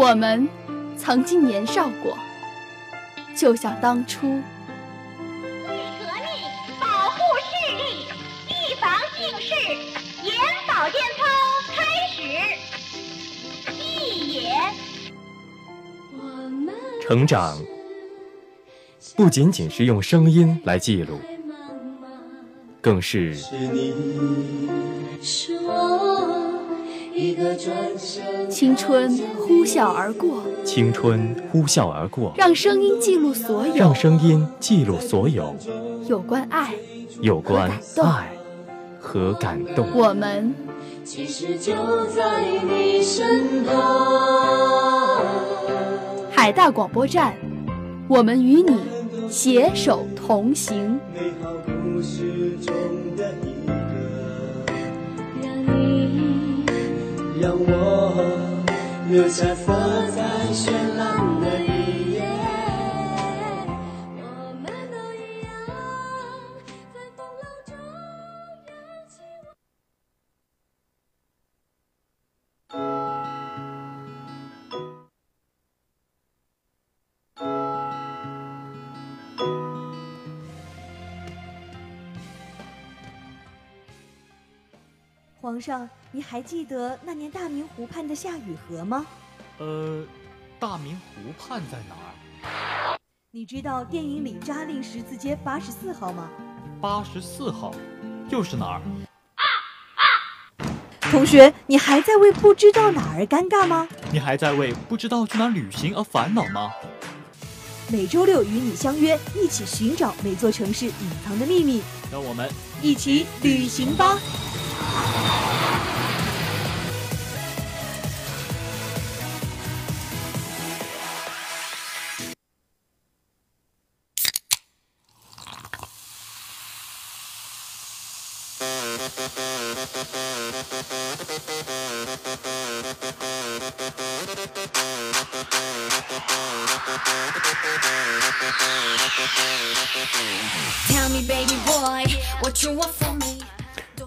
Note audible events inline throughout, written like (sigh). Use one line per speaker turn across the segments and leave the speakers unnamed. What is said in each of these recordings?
我们曾经年少过，就像当初。
革命，保护视力，预防近视，眼保健操开始。一也。
成长不仅仅是用声音来记录，更是。
青春呼啸而过，
青春呼啸而过，
让声音记录所有，
让声音记录所有。
有关爱，
有关爱。和感动。
我们。其实就在你身旁。海大广播站，我们与你携手同行。让我留下色彩绚烂的一页。我们都一样，在风浪中扬起。
皇上。你还记得那年大明湖畔的夏雨荷吗？
呃，大明湖畔在哪儿？
你知道电影里扎令十字街八十四号吗？
八十四号，又是哪儿？
同学，你还在为不知道哪儿而尴尬吗？
你还在为不知道去哪儿旅行而烦恼吗？
每周六与你相约，一起寻找每座城市隐藏的秘密。
让我们
一起旅行吧！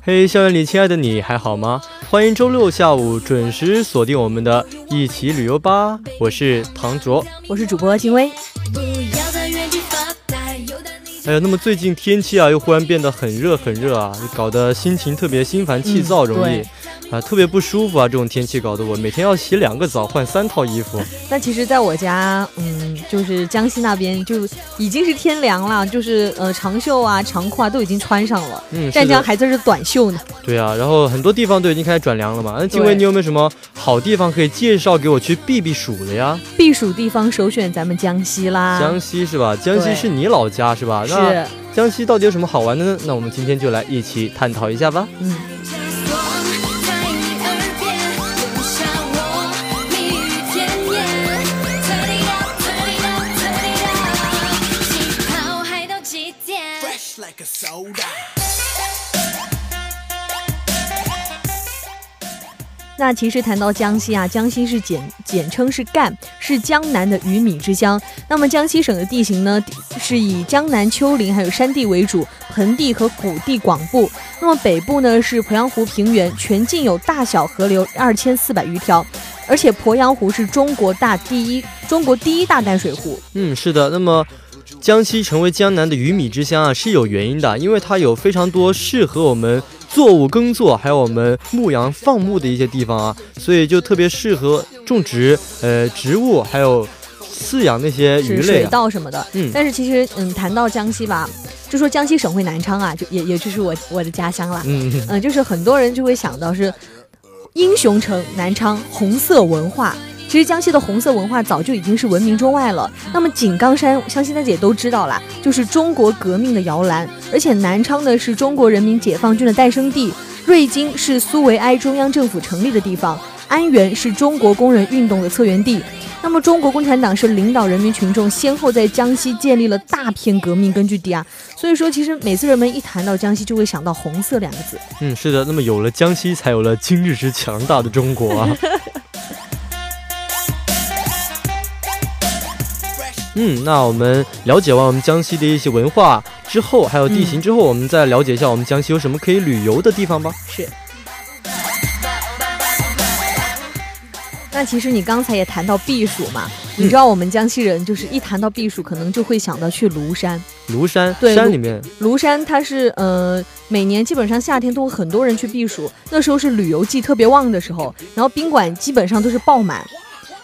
嘿，校园里亲爱的你还好吗？欢迎周六下午准时锁定我们的一起旅游吧！我是唐卓，
我是主播金威。
哎呀，那么最近天气啊，又忽然变得很热很热啊，搞得心情特别心烦气躁，容易。啊，特别不舒服啊！这种天气搞得我每天要洗两个澡，换三套衣服。
那其实，在我家，嗯，就是江西那边就已经是天凉了，就是呃，长袖啊、长裤啊都已经穿上了。嗯，湛江还在这短袖呢。
对啊，然后很多地方都已经开始转凉了嘛。那静薇，你有没有什么好地方可以介绍给我去避避暑的呀？
避暑地方首选咱们江西啦。
江西是吧？江西是你老家是吧？
是。
江西到底有什么好玩的呢？那我们今天就来一起探讨一下吧。嗯。
那其实谈到江西啊，江西是简简称是赣，是江南的鱼米之乡。那么江西省的地形呢，是以江南丘陵还有山地为主，盆地和谷地广布。那么北部呢是鄱阳湖平原，全境有大小河流二千四百余条，而且鄱阳湖是中国大第一中国第一大淡水湖。
嗯，是的。那么。江西成为江南的鱼米之乡啊，是有原因的，因为它有非常多适合我们作物耕作，还有我们牧羊放牧的一些地方啊，所以就特别适合种植呃植物，还有饲养那些鱼类、
水稻什么的。嗯，但是其实嗯，谈到江西吧，就说江西省会南昌啊，就也也就是我我的家乡了。嗯嗯，就是很多人就会想到是英雄城南昌红色文化。其实江西的红色文化早就已经是闻名中外了。那么井冈山，相信大家也都知道啦，就是中国革命的摇篮。而且南昌呢，是中国人民解放军的诞生地；瑞金是苏维埃中央政府成立的地方；安源是中国工人运动的策源地。那么中国共产党是领导人民群众先后在江西建立了大片革命根据地啊。所以说，其实每次人们一谈到江西，就会想到红色两个字。
嗯，是的。那么有了江西，才有了今日之强大的中国啊。(laughs) 嗯，那我们了解完我们江西的一些文化之后，还有地形之后，我们再了解一下我们江西有什么可以旅游的地方吧。
是。那其实你刚才也谈到避暑嘛，你知道我们江西人就是一谈到避暑，可能就会想到去庐山。
庐山，
对，
山里面。
庐山它是呃，每年基本上夏天都会很多人去避暑，那时候是旅游季特别旺的时候，然后宾馆基本上都是爆满。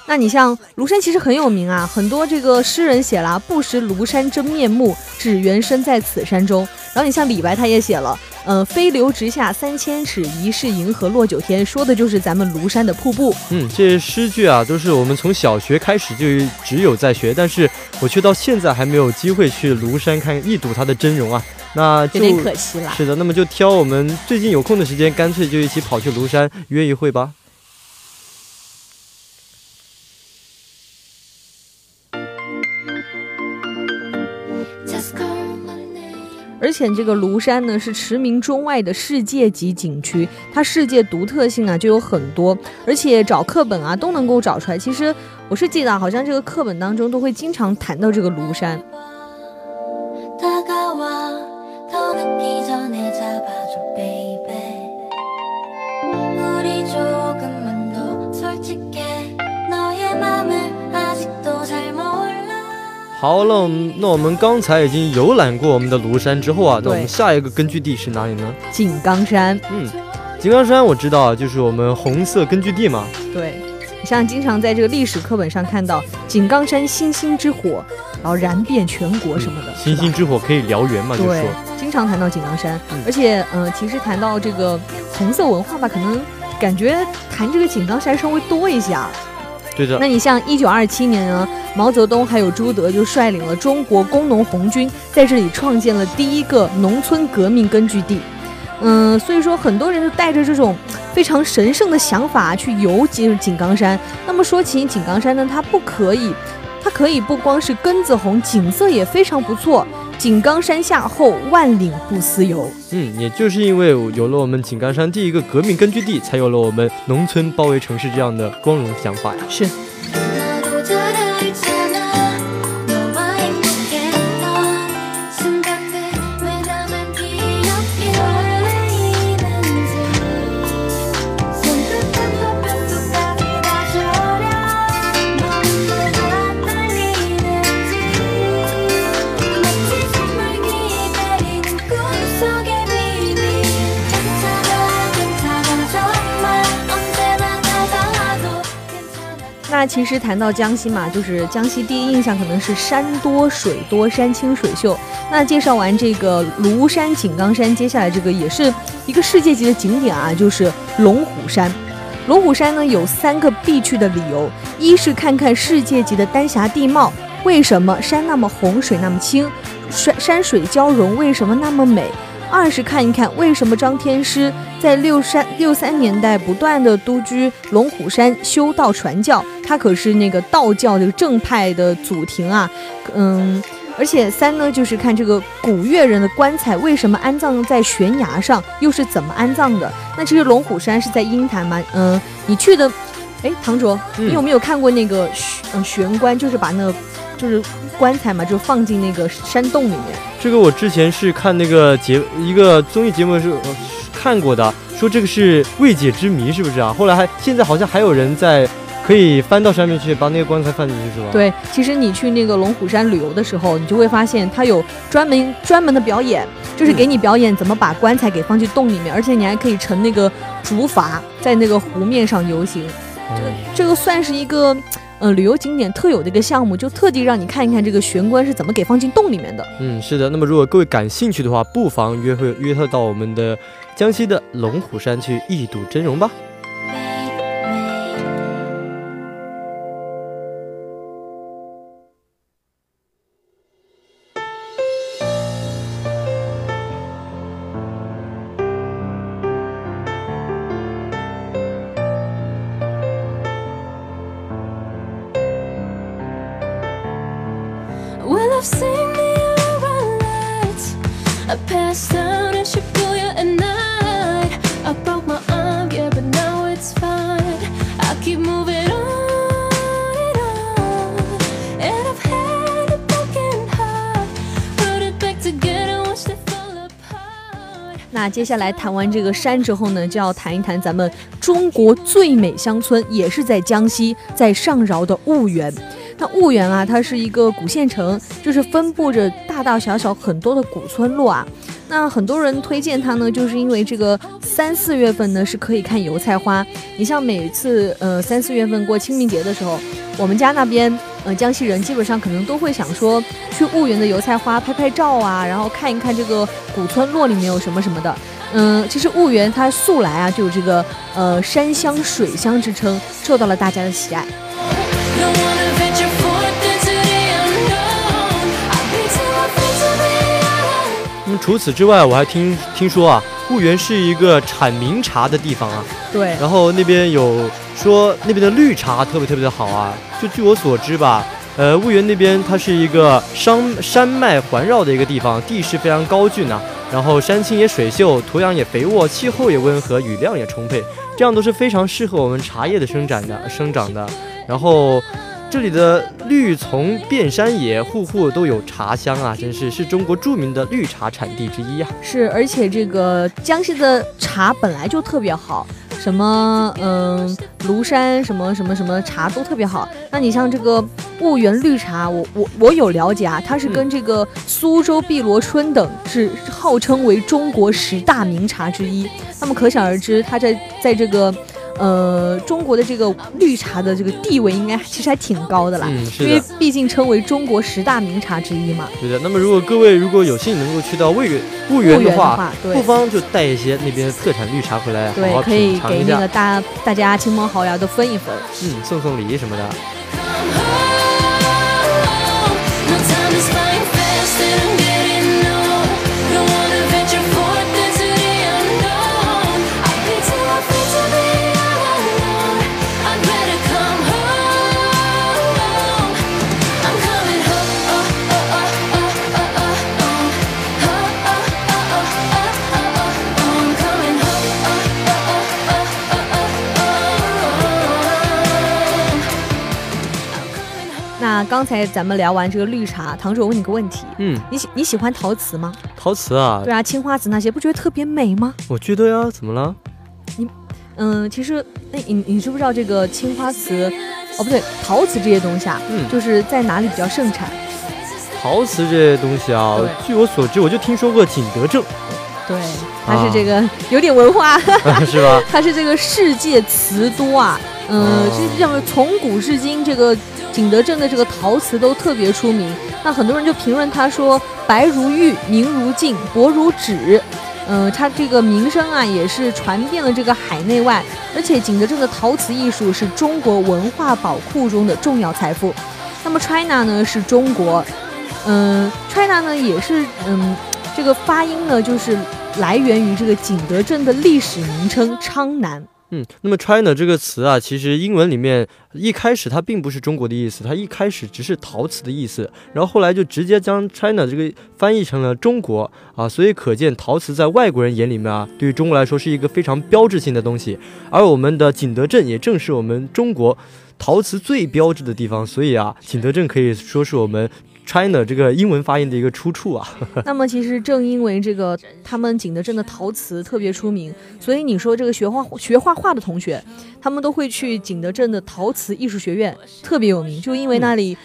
那你像庐山其实很有名啊，很多这个诗人写了“不识庐山真面目，只缘身在此山中”。然后你像李白他也写了，嗯，“飞流直下三千尺，疑是银河落九天”，说的就是咱们庐山的瀑布。
嗯，这些诗句啊，都是我们从小学开始就只有在学，但是我却到现在还没有机会去庐山看一睹它的真容啊，那
有点可惜了。
是的，那么就挑我们最近有空的时间，干脆就一起跑去庐山约一会吧。
之前这个庐山呢是驰名中外的世界级景区，它世界独特性啊就有很多，而且找课本啊都能够找出来。其实我是记得，好像这个课本当中都会经常谈到这个庐山。
好了，那我们刚才已经游览过我们的庐山之后啊，那我们下一个根据地是哪里呢？
井冈山。
嗯，井冈山我知道，就是我们红色根据地嘛。
对，你像经常在这个历史课本上看到井冈山星星之火，然后燃遍全国什么的。
星星之火可以燎原嘛？就说
经常谈到井冈山，而且嗯，其实谈到这个红色文化吧，可能感觉谈这个井冈山稍微多一些啊。那你像一九二七年呢？毛泽东还有朱德就率领了中国工农红军，在这里创建了第一个农村革命根据地。嗯，所以说很多人就带着这种非常神圣的想法去游井井冈山。那么说起井冈山呢，它不可以，它可以不光是根子红，景色也非常不错。井冈山下后，万岭不思游。
嗯，也就是因为有了我们井冈山第一个革命根据地，才有了我们农村包围城市这样的光荣想法呀。
是。那其实谈到江西嘛，就是江西第一印象可能是山多水多山清水秀。那介绍完这个庐山、井冈山，接下来这个也是一个世界级的景点啊，就是龙虎山。龙虎山呢有三个必去的理由：一是看看世界级的丹霞地貌，为什么山那么红，水那么清，山山水交融，为什么那么美？二是看一看为什么张天师在六三六三年代不断的独居龙虎山修道传教，他可是那个道教这个正派的祖庭啊，嗯，而且三呢就是看这个古越人的棺材为什么安葬在悬崖上，又是怎么安葬的？那其实龙虎山是在鹰潭嘛，嗯，你去的，哎，唐卓，你有没有看过那个悬悬棺，就是把那个就是棺材嘛，就放进那个山洞里面？
这个我之前是看那个节一个综艺节目是看过的，说这个是未解之谜，是不是啊？后来还现在好像还有人在可以翻到上面去把那个棺材放进去，是吧？
对，其实你去那个龙虎山旅游的时候，你就会发现它有专门专门的表演，就是给你表演怎么把棺材给放进洞里面，而且你还可以乘那个竹筏在那个湖面上游行，这个这个算是一个。呃，旅游景点特有的一个项目，就特地让你看一看这个玄关是怎么给放进洞里面的。
嗯，是的。那么如果各位感兴趣的话，不妨约会约他到我们的江西的龙虎山去一睹真容吧。
下来谈完这个山之后呢，就要谈一谈咱们中国最美乡村，也是在江西，在上饶的婺源。那婺源啊，它是一个古县城，就是分布着大大小小很多的古村落啊。那很多人推荐它呢，就是因为这个三四月份呢是可以看油菜花。你像每次呃三四月份过清明节的时候，我们家那边呃江西人基本上可能都会想说去婺源的油菜花拍拍照啊，然后看一看这个古村落里面有什么什么的。嗯，其实婺源它素来啊就有这个呃山乡水乡之称，受到了大家的喜爱。
那么除此之外，我还听听说啊，婺源是一个产名茶的地方啊。
对。
然后那边有说那边的绿茶特别特别的好啊。就据我所知吧，呃，婺源那边它是一个山山脉环绕的一个地方，地势非常高峻呐。然后山青也水秀，土壤也肥沃，气候也温和，雨量也充沛，这样都是非常适合我们茶叶的生长的生长的。然后。这里的绿丛遍山野，户户都有茶香啊！真是是中国著名的绿茶产地之一啊。
是，而且这个江西的茶本来就特别好，什么嗯庐山什么什么什么茶都特别好。那你像这个婺源绿茶，我我我有了解啊，它是跟这个苏州碧螺春等是号称为中国十大名茶之一。那么可想而知，它在在这个。呃，中国的这个绿茶的这个地位应该其实还挺高的啦，因为毕竟称为中国十大名茶之一嘛。
对的。那么如果各位如果有幸能够去到婺源婺源的话，不妨就带一些那边的特产绿茶回来，
对，可以给那个大大家亲朋好友都分一分，
嗯，送送礼什么的。
刚才咱们聊完这个绿茶，唐主，我问你个问题，
嗯，
你喜你喜欢陶瓷吗？
陶瓷啊，
对啊，青花瓷那些不觉得特别美吗？
我觉得呀，怎么了？
你，嗯，其实，那你你知不知道这个青花瓷，哦不对，陶瓷这些东西啊，嗯，就是在哪里比较盛产？
陶瓷这些东西啊，据我所知，我就听说过景德镇，
对，它是这个有点文化，(laughs)
是吧？(laughs)
它是这个世界瓷都啊，嗯，这这么从古至今这个。景德镇的这个陶瓷都特别出名，那很多人就评论他说白如玉，明如镜，薄如纸，嗯，它这个名声啊也是传遍了这个海内外，而且景德镇的陶瓷艺术是中国文化宝库中的重要财富。那么 China 呢是中国，嗯，China 呢也是，嗯，这个发音呢就是来源于这个景德镇的历史名称昌南。
嗯，那么 China 这个词啊，其实英文里面一开始它并不是中国的意思，它一开始只是陶瓷的意思，然后后来就直接将 China 这个翻译成了中国啊，所以可见陶瓷在外国人眼里面啊，对于中国来说是一个非常标志性的东西。而我们的景德镇也正是我们中国陶瓷最标志的地方，所以啊，景德镇可以说是我们。China 这个英文发音的一个出处啊，(laughs)
那么其实正因为这个他们景德镇的陶瓷特别出名，所以你说这个学画学画画的同学，他们都会去景德镇的陶瓷艺术学院，特别有名，就因为那里。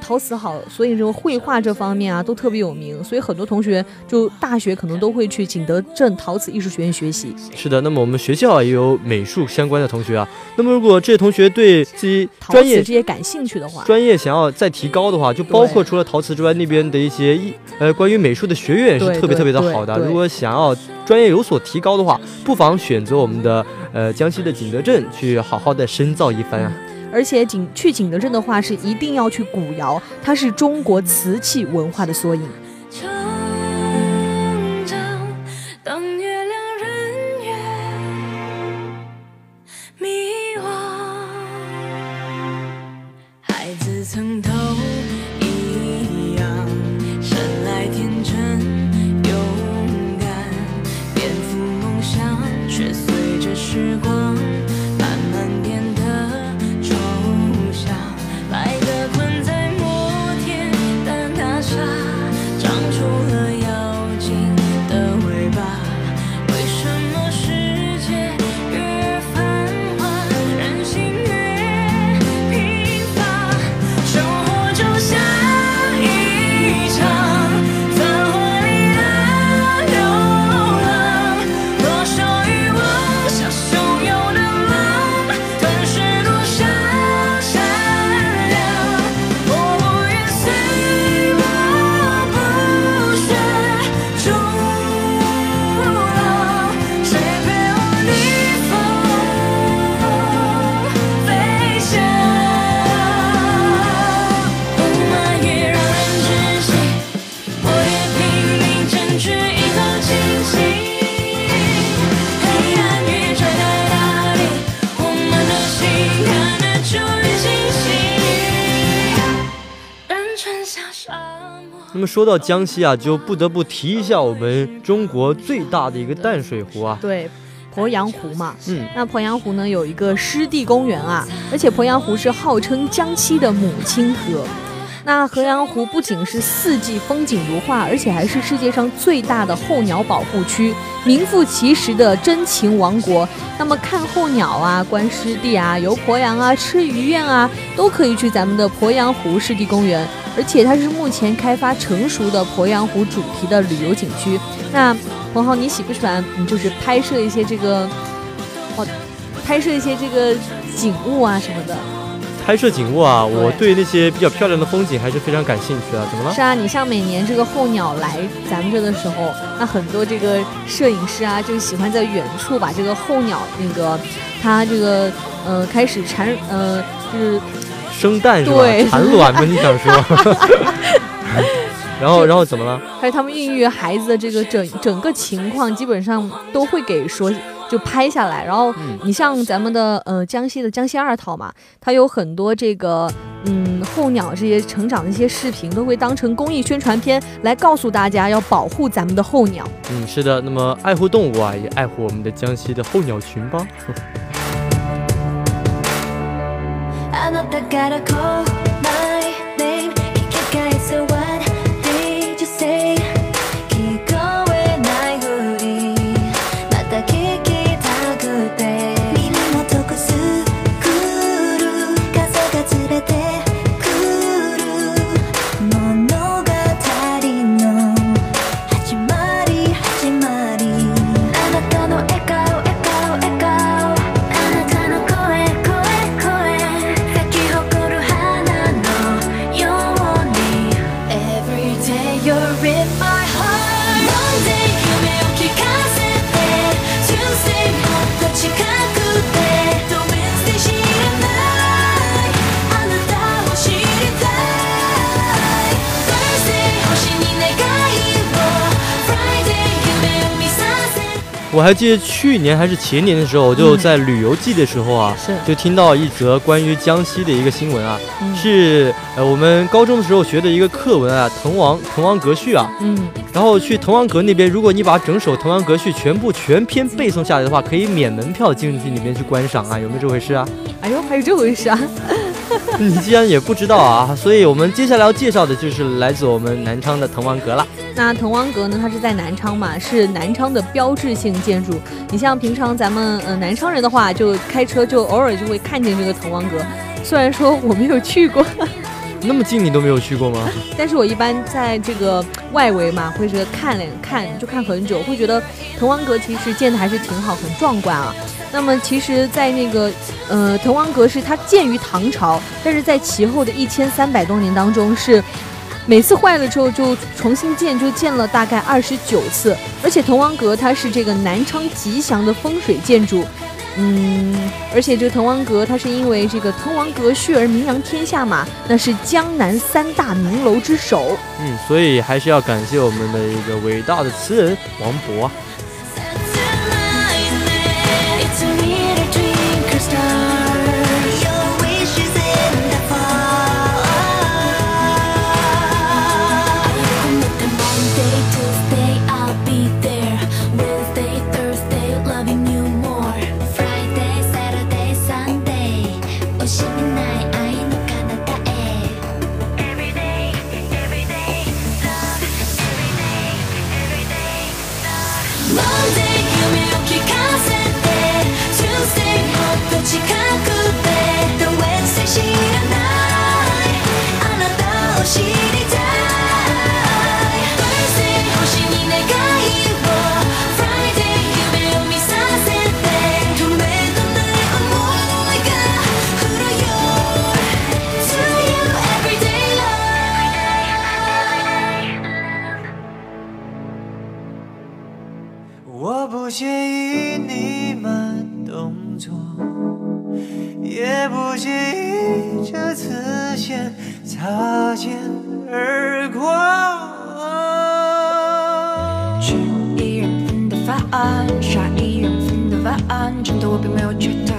陶瓷好，所以这个绘画这方面啊都特别有名，所以很多同学就大学可能都会去景德镇陶瓷艺术学院学习。
是的，那么我们学校也有美术相关的同学啊。那么如果这些同学对自己专业
这些感兴趣的话，
专业想要再提高的话，就包括除了陶瓷之外，那边的一些艺呃关于美术的学院是特别特别的好的。如果想要专业有所提高的话，不妨选择我们的呃江西的景德镇去好好的深造一番啊。
而且景去景德镇的话，是一定要去古窑，它是中国瓷器文化的缩影。
说到江西啊，就不得不提一下我们中国最大的一个淡水湖啊。
对，鄱阳湖嘛。
嗯。
那鄱阳湖呢，有一个湿地公园啊，而且鄱阳湖是号称江西的母亲河。那鄱阳湖不仅是四季风景如画，而且还是世界上最大的候鸟保护区，名副其实的真禽王国。那么看候鸟啊，观湿地啊，游鄱阳啊，吃鱼宴啊，都可以去咱们的鄱阳湖湿地公园。而且它是目前开发成熟的鄱阳湖主题的旅游景区。那彭浩，你喜不喜欢？你就是拍摄一些这个，哦，拍摄一些这个景物啊什么的。
拍摄景物啊，我对那些比较漂亮的风景还是非常感兴趣的。怎么了？
是啊，你像每年这个候鸟来咱们这的时候，那很多这个摄影师啊，就喜欢在远处把这个候鸟那个它这个呃开始产呃就是
生蛋是吧？产卵吗？你想说？(laughs) 然后然后怎么了？
还有他们孕育孩子的这个整整个情况，基本上都会给说。就拍下来，然后你像咱们的呃江西的江西二套嘛，它有很多这个嗯候鸟这些成长的一些视频，都会当成公益宣传片来告诉大家要保护咱们的候鸟。
嗯，是的，那么爱护动物啊，也爱护我们的江西的候鸟群吧。(laughs) 我还记得去年还是前年的时候，我就在旅游季的时候啊，就听到一则关于江西的一个新闻啊，是呃我们高中的时候学的一个课文啊，《滕王滕王阁序》啊，
嗯，
然后去滕王阁那边，如果你把整首《滕王阁序》全部全篇背诵下来的话，可以免门票进去里面去观赏啊，有没有这回事啊？
哎呦，还有这回事啊！
你既然也不知道啊，所以我们接下来要介绍的就是来自我们南昌的滕王阁了。
那滕王阁呢，它是在南昌嘛，是南昌的标志性建筑。你像平常咱们呃南昌人的话，就开车就偶尔就会看见这个滕王阁。虽然说我没有去过，(laughs)
那么近你都没有去过吗？(laughs)
但是我一般在这个外围嘛，会是看看就看很久，会觉得滕王阁其实建的还是挺好，很壮观啊。那么其实，在那个，呃，滕王阁是它建于唐朝，但是在其后的一千三百多年当中，是每次坏了之后就重新建，就建了大概二十九次。而且滕王阁它是这个南昌吉祥的风水建筑，嗯，而且这个滕王阁它是因为这个滕王阁序而名扬天下嘛，那是江南三大名楼之首。
嗯，所以还是要感谢我们的一个伟大的词人王勃。
刷一人份的碗真的我并没有觉得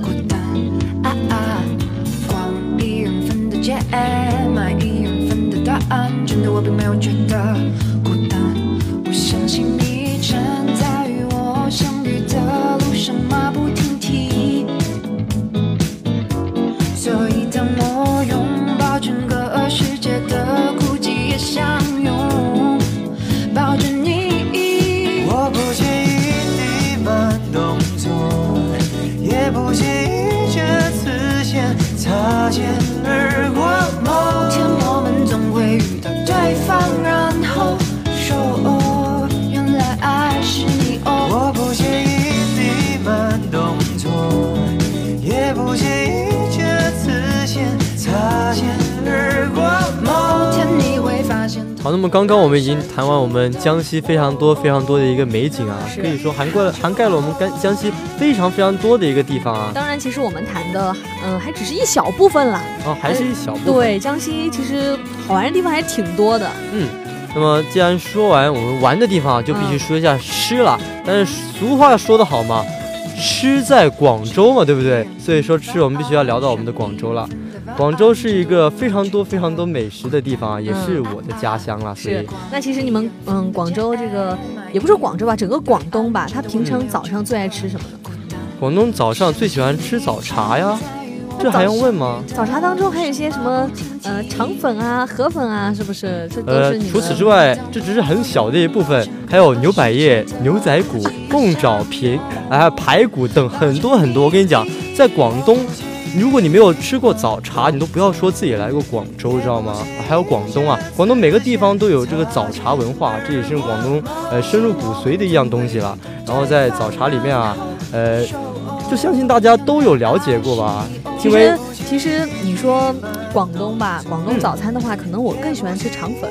孤单。啊啊逛一人份的街买一人份的单真的
我并没有觉得擦肩
好，那么刚刚我们已经谈完我们江西非常多非常多的一个美景啊，可以说涵盖了涵盖了我们江江西非常非常多的一个地方啊。
当然，其实我们谈的，嗯，还只是一小部分啦。
哦，还是一小部分。
对，江西其实好玩的地方还挺多的。
嗯，那么既然说完我们玩的地方，就必须说一下吃了。
嗯、
但是俗话说得好嘛，吃在广州嘛，对不对？所以说吃，我们必须要聊到我们的广州了。广州是一个非常多非常多美食的地方啊，也是我的家乡了。所以，
那其实你们，嗯，广州这个也不是广州吧，整个广东吧，他平常早上最爱吃什么呢？
广东早上最喜欢吃早茶呀，这还用问吗？
早茶当中还有一些什么，呃，肠粉啊、河粉啊，是不是？这都是你
呃。除此之外，这只是很小的一部分，还有牛百叶、牛仔骨、凤爪皮，还有排骨等很多很多。我跟你讲，在广东。如果你没有吃过早茶，你都不要说自己来过广州，知道吗？还有广东啊，广东每个地方都有这个早茶文化，这也是广东呃深入骨髓的一样东西了。然后在早茶里面啊，呃，就相信大家都有了解过吧？
因为其实你说广东吧，广东早餐的话，可能我更喜欢吃肠粉，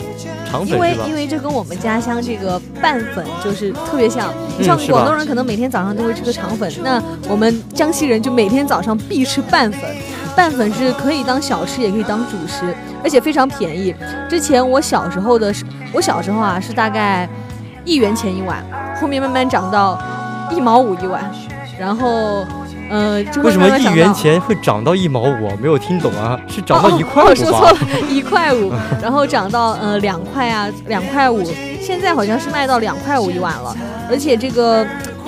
肠粉
因为因为这跟我们家乡这个拌粉就是特别像。你像广东人可能每天早上都会吃个肠粉，那我们江西人就每天早上必吃拌粉。拌粉是可以当小吃，也可以当主食，而且非常便宜。之前我小时候的，我小时候啊是大概一元钱一碗，后面慢慢涨到一毛五一碗，然后。呃，
为什么一元钱会涨到一毛五？没有听懂啊，是涨到一块五吧？
哦，说错了，一块五，然后涨到呃两块啊，两块五，现在好像是卖到两块五一碗了。而且这个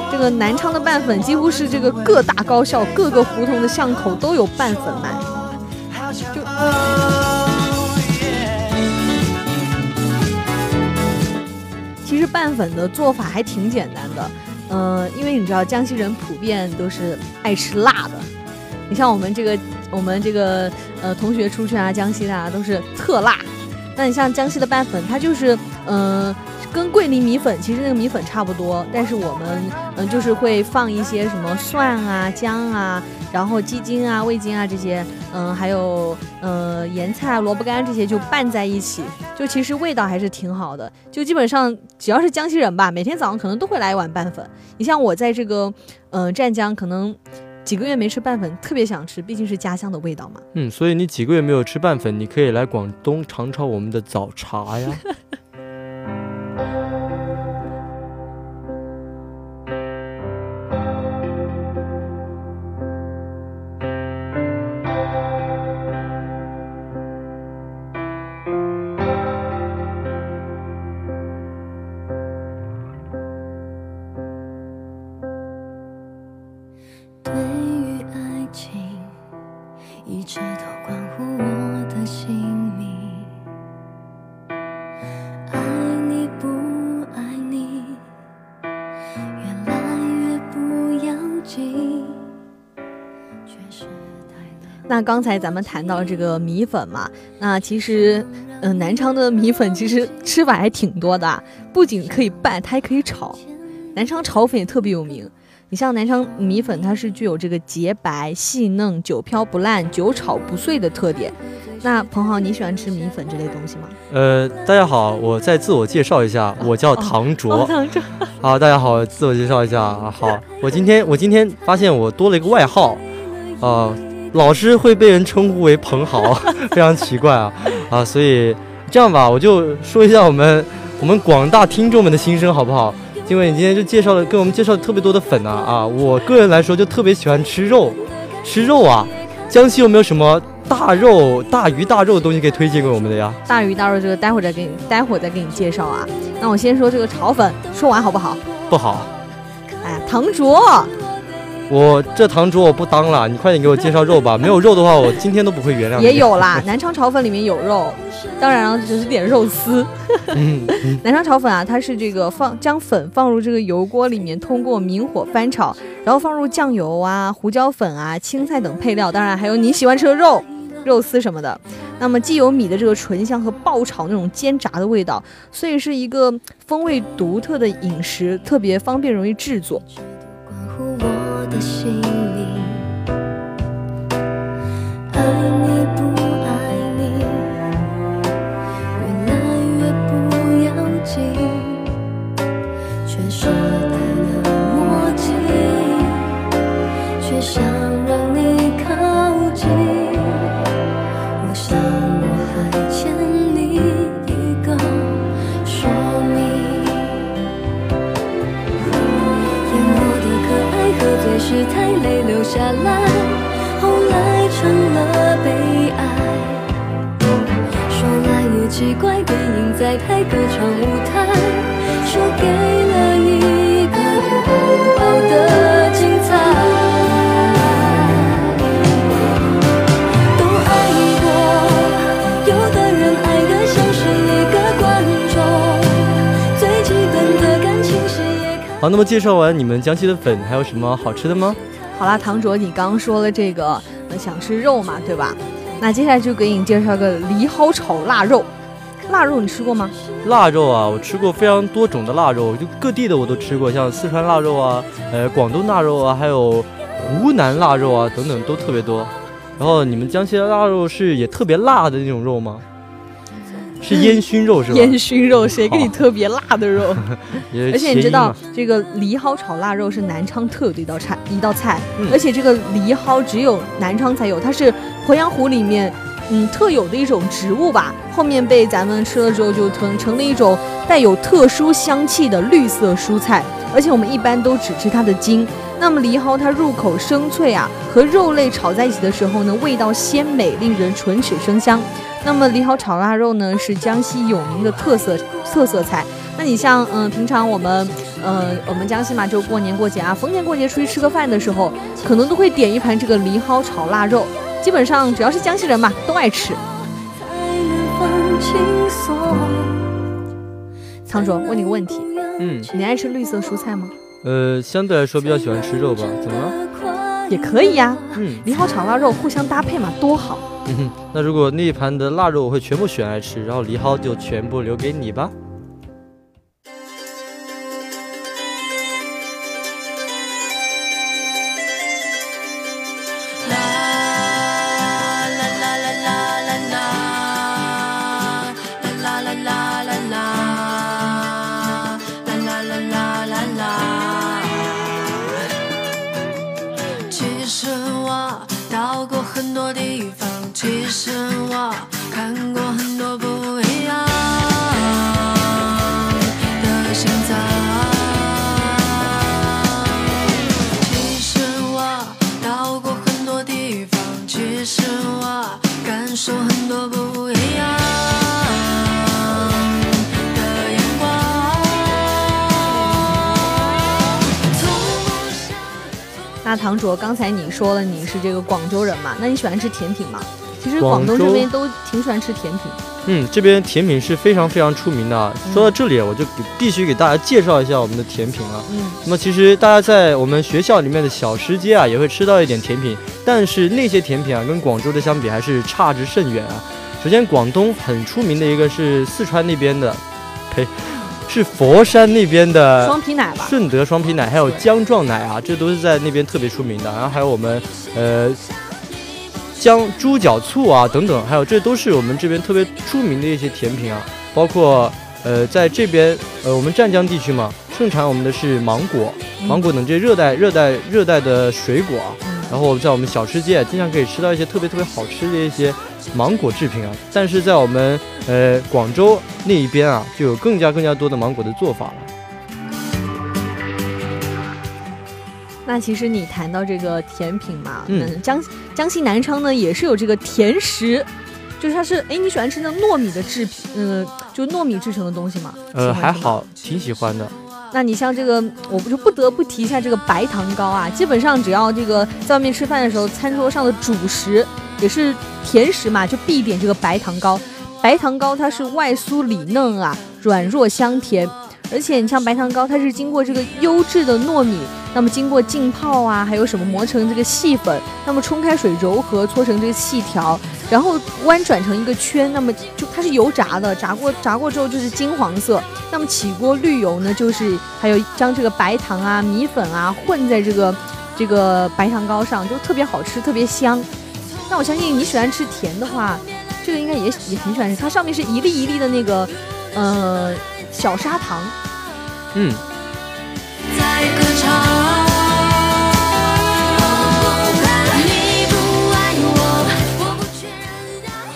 这个南昌的拌粉几乎是这个各大高校、各个胡同的巷口都有拌粉卖。就，其实拌粉的做法还挺简单的。嗯、因为你知道江西人普遍都是爱吃辣的，你像我们这个我们这个呃同学出去啊，江西的啊都是特辣。那你像江西的拌粉，它就是嗯、跟桂林米粉其实那个米粉差不多，但是我们嗯、就是会放一些什么蒜啊、姜啊，然后鸡精啊、味精啊这些，嗯、还有呃盐菜、萝卜干这些就拌在一起，就其实味道还是挺好的。就基本上只要是江西人吧，每天早上可能都会来一碗拌粉。你像我在这个呃湛江，可能几个月没吃拌粉，特别想吃，毕竟是家乡的味道嘛。
嗯，所以你几个月没有吃拌粉，你可以来广东尝尝我们的早茶呀。
那刚才咱们谈到这个米粉嘛，那其实，嗯、呃，南昌的米粉其实吃法还挺多的，不仅可以拌，它还可以炒。南昌炒粉也特别有名。你像南昌米粉，它是具有这个洁白、细嫩、久飘不烂、久炒不碎的特点。那彭浩，你喜欢吃米粉这类东西吗？
呃，大家好，我再自我介绍一下，我叫唐卓。
哦哦、唐卓。(laughs)
好，大家好，自我介绍一下啊。好，我今天我今天发现我多了一个外号，啊、呃。老师会被人称呼为彭豪，(laughs) 非常奇怪啊啊！所以这样吧，我就说一下我们我们广大听众们的心声，好不好？因为你今天就介绍了，给我们介绍了特别多的粉啊啊！我个人来说就特别喜欢吃肉，吃肉啊！江西有没有什么大肉、大鱼大肉的东西可以推荐给我们的呀？
大鱼大肉这个待会儿再给你，待会儿再给你介绍啊。那我先说这个炒粉，说完好不好？
不好。
哎呀，唐卓。
我这堂主我不当了，你快点给我介绍肉吧。没有肉的话，我今天都不会原谅你。
也有啦，(laughs) 南昌炒粉里面有肉，当然了，只是点肉丝。(laughs) 南昌炒粉啊，它是这个放将粉放入这个油锅里面，通过明火翻炒，然后放入酱油啊、胡椒粉啊、青菜等配料，当然还有你喜欢吃的肉、(laughs) 肉丝什么的。那么既有米的这个醇香和爆炒那种煎炸的味道，所以是一个风味独特的饮食，特别方便容易制作。的心里，爱你不爱你，越来越不要紧，却舍得了默契，却想累留下来，后来成了悲哀。说来也奇怪，电影在拍歌唱舞台，说给了一个不好的精彩。都爱过，有的人爱的像是一个观众，最基本的感情是也。
好，那么介绍完你们江西的粉，还有什么好吃的吗？
好啦，唐卓，你刚刚说了这个，呃想吃肉嘛，对吧？那接下来就给你介绍个梨蒿炒腊肉。腊肉你吃过吗？
腊肉啊，我吃过非常多种的腊肉，就各地的我都吃过，像四川腊肉啊，呃，广东腊肉啊，还有湖南腊肉啊，等等都特别多。然后你们江西的腊肉是也特别辣的那种肉吗？是烟熏肉是吧？
烟熏肉，谁给你特别辣的肉？(laughs) 而且你知道，这个藜蒿炒腊肉是南昌特有的一道菜，一道菜。而且这个藜蒿只有南昌才有，它是鄱阳湖里面嗯特有的一种植物吧。后面被咱们吃了之后，就成成了一种带有特殊香气的绿色蔬菜。而且我们一般都只吃它的茎。那么藜蒿它入口生脆啊，和肉类炒在一起的时候呢，味道鲜美，令人唇齿生香。那么藜蒿炒腊肉呢，是江西有名的特色特色菜。那你像，嗯，平常我们，呃，我们江西嘛，就过年过节啊，逢年过节出去吃个饭的时候，可能都会点一盘这个藜蒿炒腊肉。基本上只要是江西人嘛，都爱吃。仓主，问你个问题，
嗯，
你爱吃绿色蔬菜吗？
呃，相对来说比较喜欢吃肉吧。怎么了？
也可以呀。嗯，藜蒿炒腊肉互相搭配嘛，多好。
嗯哼那如果那一盘的腊肉我会全部选来吃，然后藜蒿就全部留给你吧。
那唐卓，刚才你说了你是这个广州人嘛？那你喜欢吃甜品吗？其实广东这边都挺喜欢吃甜品。
嗯，这边甜品是非常非常出名的。说到这里，我就必须给大家介绍一下我们的甜品了。嗯，那么其实大家在我们学校里面的小吃街啊，也会吃到一点甜品，但是那些甜品啊，跟广州的相比还是差之甚远啊。首先，广东很出名的一个是四川那边的，呸。是佛山那边的
双皮奶吧，
顺德双皮奶，还有姜撞奶啊，这都是在那边特别出名的。然后还有我们呃姜猪脚醋啊等等，还有这都是我们这边特别出名的一些甜品啊。包括呃在这边呃我们湛江地区嘛，盛产我们的是芒果、芒果等这些热带热带热带的水果。然后在我们小吃街经常可以吃到一些特别特别好吃的一些芒果制品啊。但是在我们呃广州。那一边啊，就有更加更加多的芒果的做法了。
那其实你谈到这个甜品嘛，嗯，江江西南昌呢也是有这个甜食，就是它是，哎，你喜欢吃那糯米的制品，嗯，就糯米制成的东西吗？
呃，还好，挺喜欢的。
那你像这个，我不就不得不提一下这个白糖糕啊，基本上只要这个在外面吃饭的时候，餐桌上的主食也是甜食嘛，就必点这个白糖糕。白糖糕它是外酥里嫩啊，软糯香甜。而且你像白糖糕，它是经过这个优质的糯米，那么经过浸泡啊，还有什么磨成这个细粉，那么冲开水揉合搓成这个细条，然后弯转成一个圈，那么就它是油炸的，炸过炸过之后就是金黄色，那么起锅滤油呢，就是还有将这个白糖啊、米粉啊混在这个这个白糖糕上，就特别好吃，特别香。那我相信你喜欢吃甜的话，这个应该也也很喜欢吃，它上面是一粒一粒的那个，呃。小砂糖，
嗯。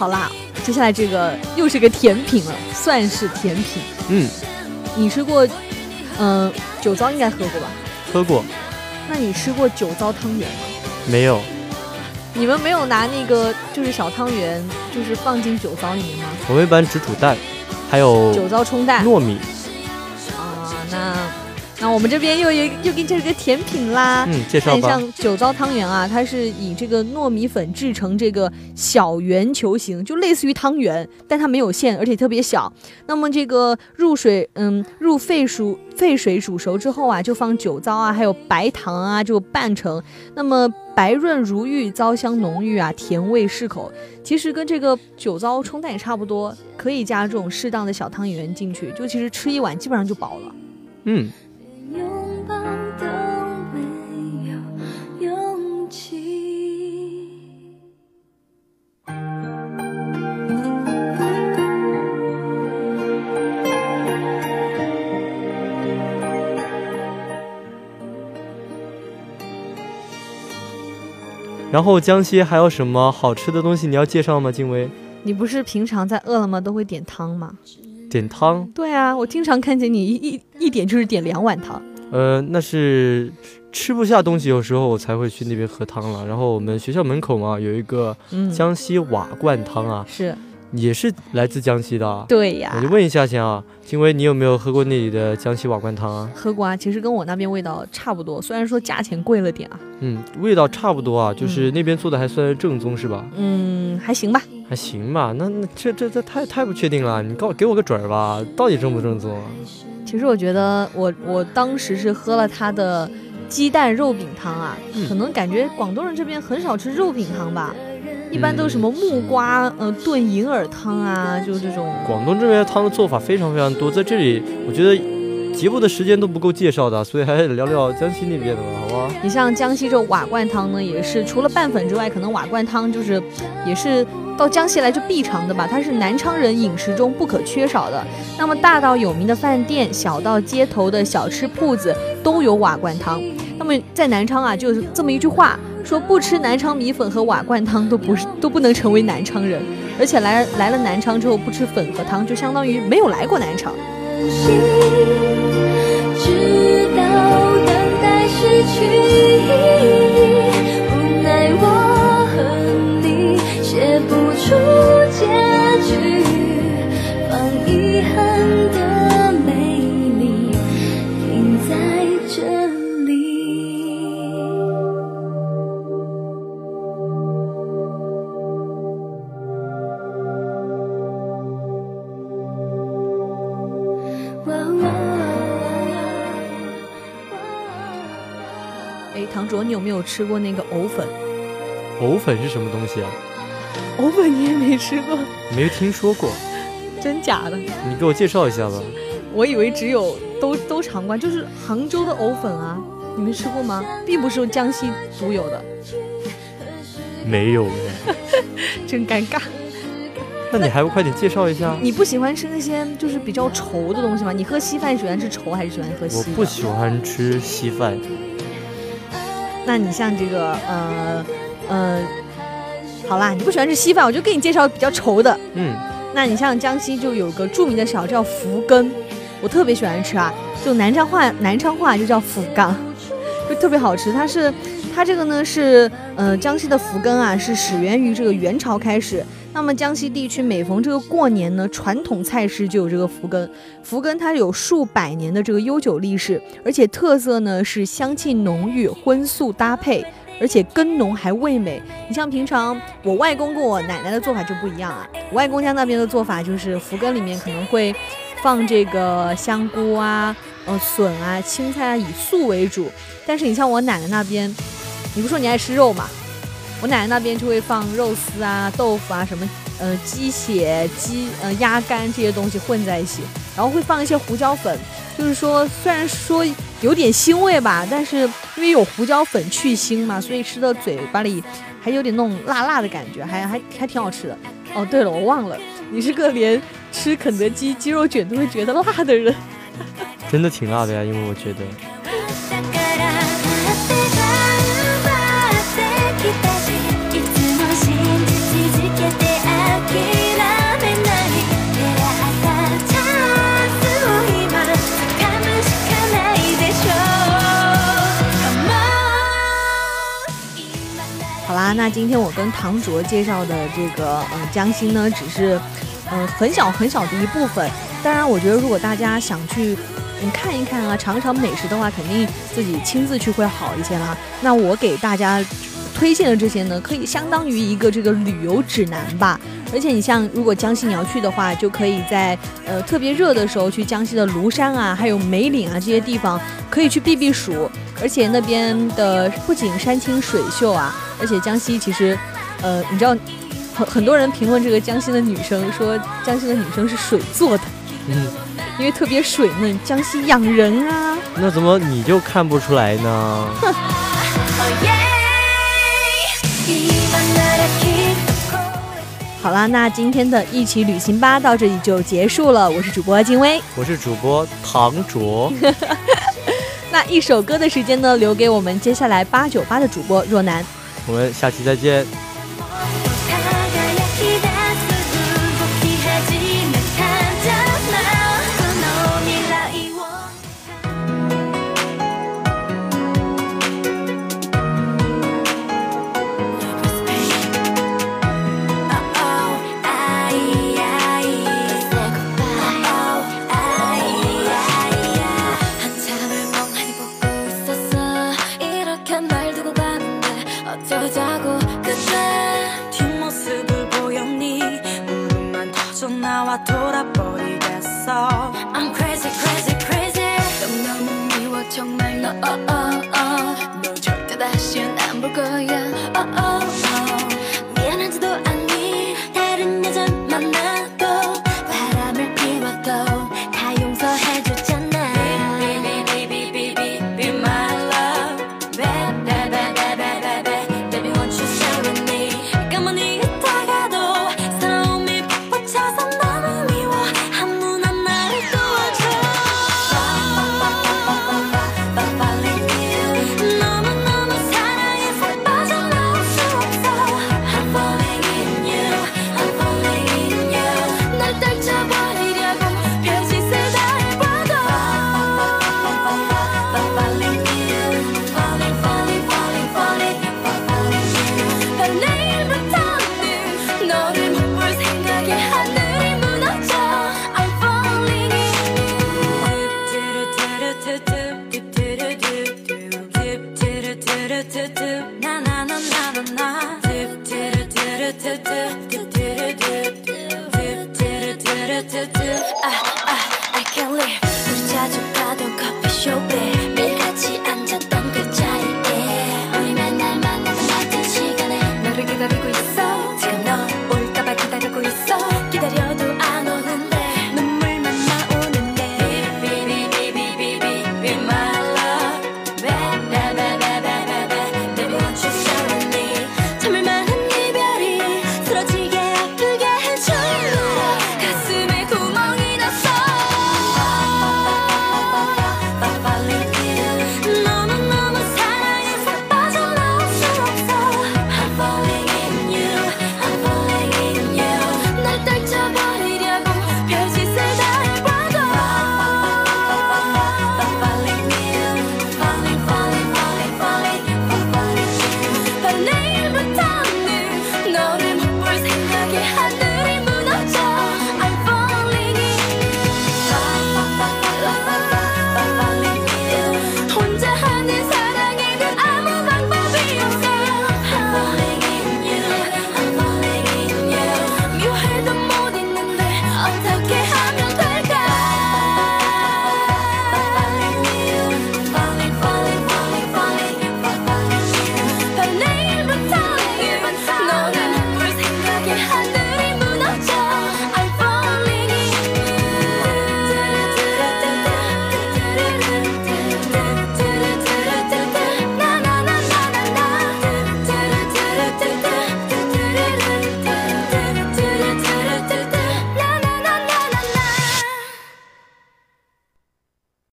好啦，接下来这个又是个甜品了，算是甜品。
嗯。
你吃过，嗯，酒糟应该喝过吧？
喝过。
那你吃过酒糟汤圆吗？
没有。
你们没有拿那个就是小汤圆，就是放进酒糟里面吗？
我们一般只煮蛋。还有
酒糟冲蛋、
糯米
啊，那那我们这边又又又给你介绍个甜品啦。
嗯，介绍吧。
像酒糟汤圆啊，它是以这个糯米粉制成这个小圆球形，就类似于汤圆，但它没有馅，而且特别小。那么这个入水，嗯，入沸熟沸水煮熟之后啊，就放酒糟啊，还有白糖啊，就拌成。那么白润如玉，糟香浓郁啊，甜味适口。其实跟这个酒糟冲蛋也差不多，可以加这种适当的小汤圆进去，就其实吃一碗基本上就饱了。
嗯。然后江西还有什么好吃的东西你要介绍吗？静薇，
你不是平常在饿了么都会点汤吗？
点汤？
对啊，我经常看见你一一一点就是点两碗汤。
呃，那是吃不下东西，有时候我才会去那边喝汤了。然后我们学校门口嘛有一个江西瓦罐汤啊，
是。
也是来自江西的，
对呀。
我就问一下先啊，金威，你有没有喝过那里的江西瓦罐汤啊？
喝过啊，其实跟我那边味道差不多，虽然说价钱贵了点啊。
嗯，味道差不多啊，就是那边做的还算是正宗是吧？
嗯，还行吧。
还行吧，那那这这这太太不确定了，你告给我个准儿吧，到底正不正宗？
其实我觉得，我我当时是喝了他的鸡蛋肉饼汤啊，可能感觉广东人这边很少吃肉饼汤吧。一般都是什么木瓜，呃，炖银耳汤啊，就这种。
广东这边汤的做法非常非常多，在这里我觉得节目的时间都不够介绍的，所以还是聊聊江西那边的吧，好吧？
你像江西这瓦罐汤呢，也是除了拌粉之外，可能瓦罐汤就是也是到江西来就必尝的吧，它是南昌人饮食中不可缺少的。那么大到有名的饭店，小到街头的小吃铺子，都有瓦罐汤。那么在南昌啊，就是这么一句话。说不吃南昌米粉和瓦罐汤都不是都不能成为南昌人，而且来来了南昌之后不吃粉和汤，就相当于没有来过南昌。直到等待失去你有没有吃过那个藕粉？
藕粉是什么东西啊？
藕粉你也没吃过？
没听说过，
真假的？
你给我介绍一下吧。
我以为只有都都尝过，就是杭州的藕粉啊，你没吃过吗？并不是江西独有的。
没有 (laughs)
真尴尬。
那你还不快点介绍一下？
你不喜欢吃那些就是比较稠的东西吗？你喝稀饭喜欢吃稠还是喜欢喝稀？
我不喜欢吃稀饭。
那你像这个，呃，呃，好啦，你不喜欢吃稀饭，我就给你介绍比较稠的。
嗯，
那你像江西就有个著名的小叫福根，我特别喜欢吃啊，就南昌话，南昌话就叫福冈，就特别好吃。它是，它这个呢是，呃，江西的福根啊，是始源于这个元朝开始。那么江西地区每逢这个过年呢，传统菜式就有这个福根。福根它有数百年的这个悠久历史，而且特色呢是香气浓郁，荤素搭配。而且根浓还味美，你像平常我外公跟我奶奶的做法就不一样啊。我外公家那边的做法就是福根里面可能会放这个香菇啊、呃笋啊、青菜啊，以素为主。但是你像我奶奶那边，你不说你爱吃肉嘛，我奶奶那边就会放肉丝啊、豆腐啊什么，呃鸡血、鸡呃鸭肝这些东西混在一起，然后会放一些胡椒粉。就是说，虽然说有点腥味吧，但是因为有胡椒粉去腥嘛，所以吃到嘴巴里还有点那种辣辣的感觉，还还还挺好吃的。哦，对了，我忘了，你是个连吃肯德基鸡肉卷都会觉得辣的人，(laughs)
真的挺辣的呀，因为我觉得。
好啦那今天我跟唐卓介绍的这个呃江西呢，只是嗯很小很小的一部分。当然，我觉得如果大家想去嗯看一看啊，尝尝美食的话，肯定自己亲自去会好一些啦。那我给大家推荐的这些呢，可以相当于一个这个旅游指南吧。而且你像如果江西你要去的话，就可以在呃特别热的时候去江西的庐山啊，还有梅岭啊这些地方可以去避避暑。而且那边的不仅山清水秀啊。而且江西其实，呃，你知道，很很多人评论这个江西的女生说，江西的女生是水做的，嗯，因为特别水嫩，江西养人啊。
那怎么你就看不出来呢？(laughs)
好啦，那今天的一起旅行吧到这里就结束了。我是主播金威，
我是主播唐卓。(laughs)
那一首歌的时间呢，留给我们接下来八九八的主播若男。
我们下期再见。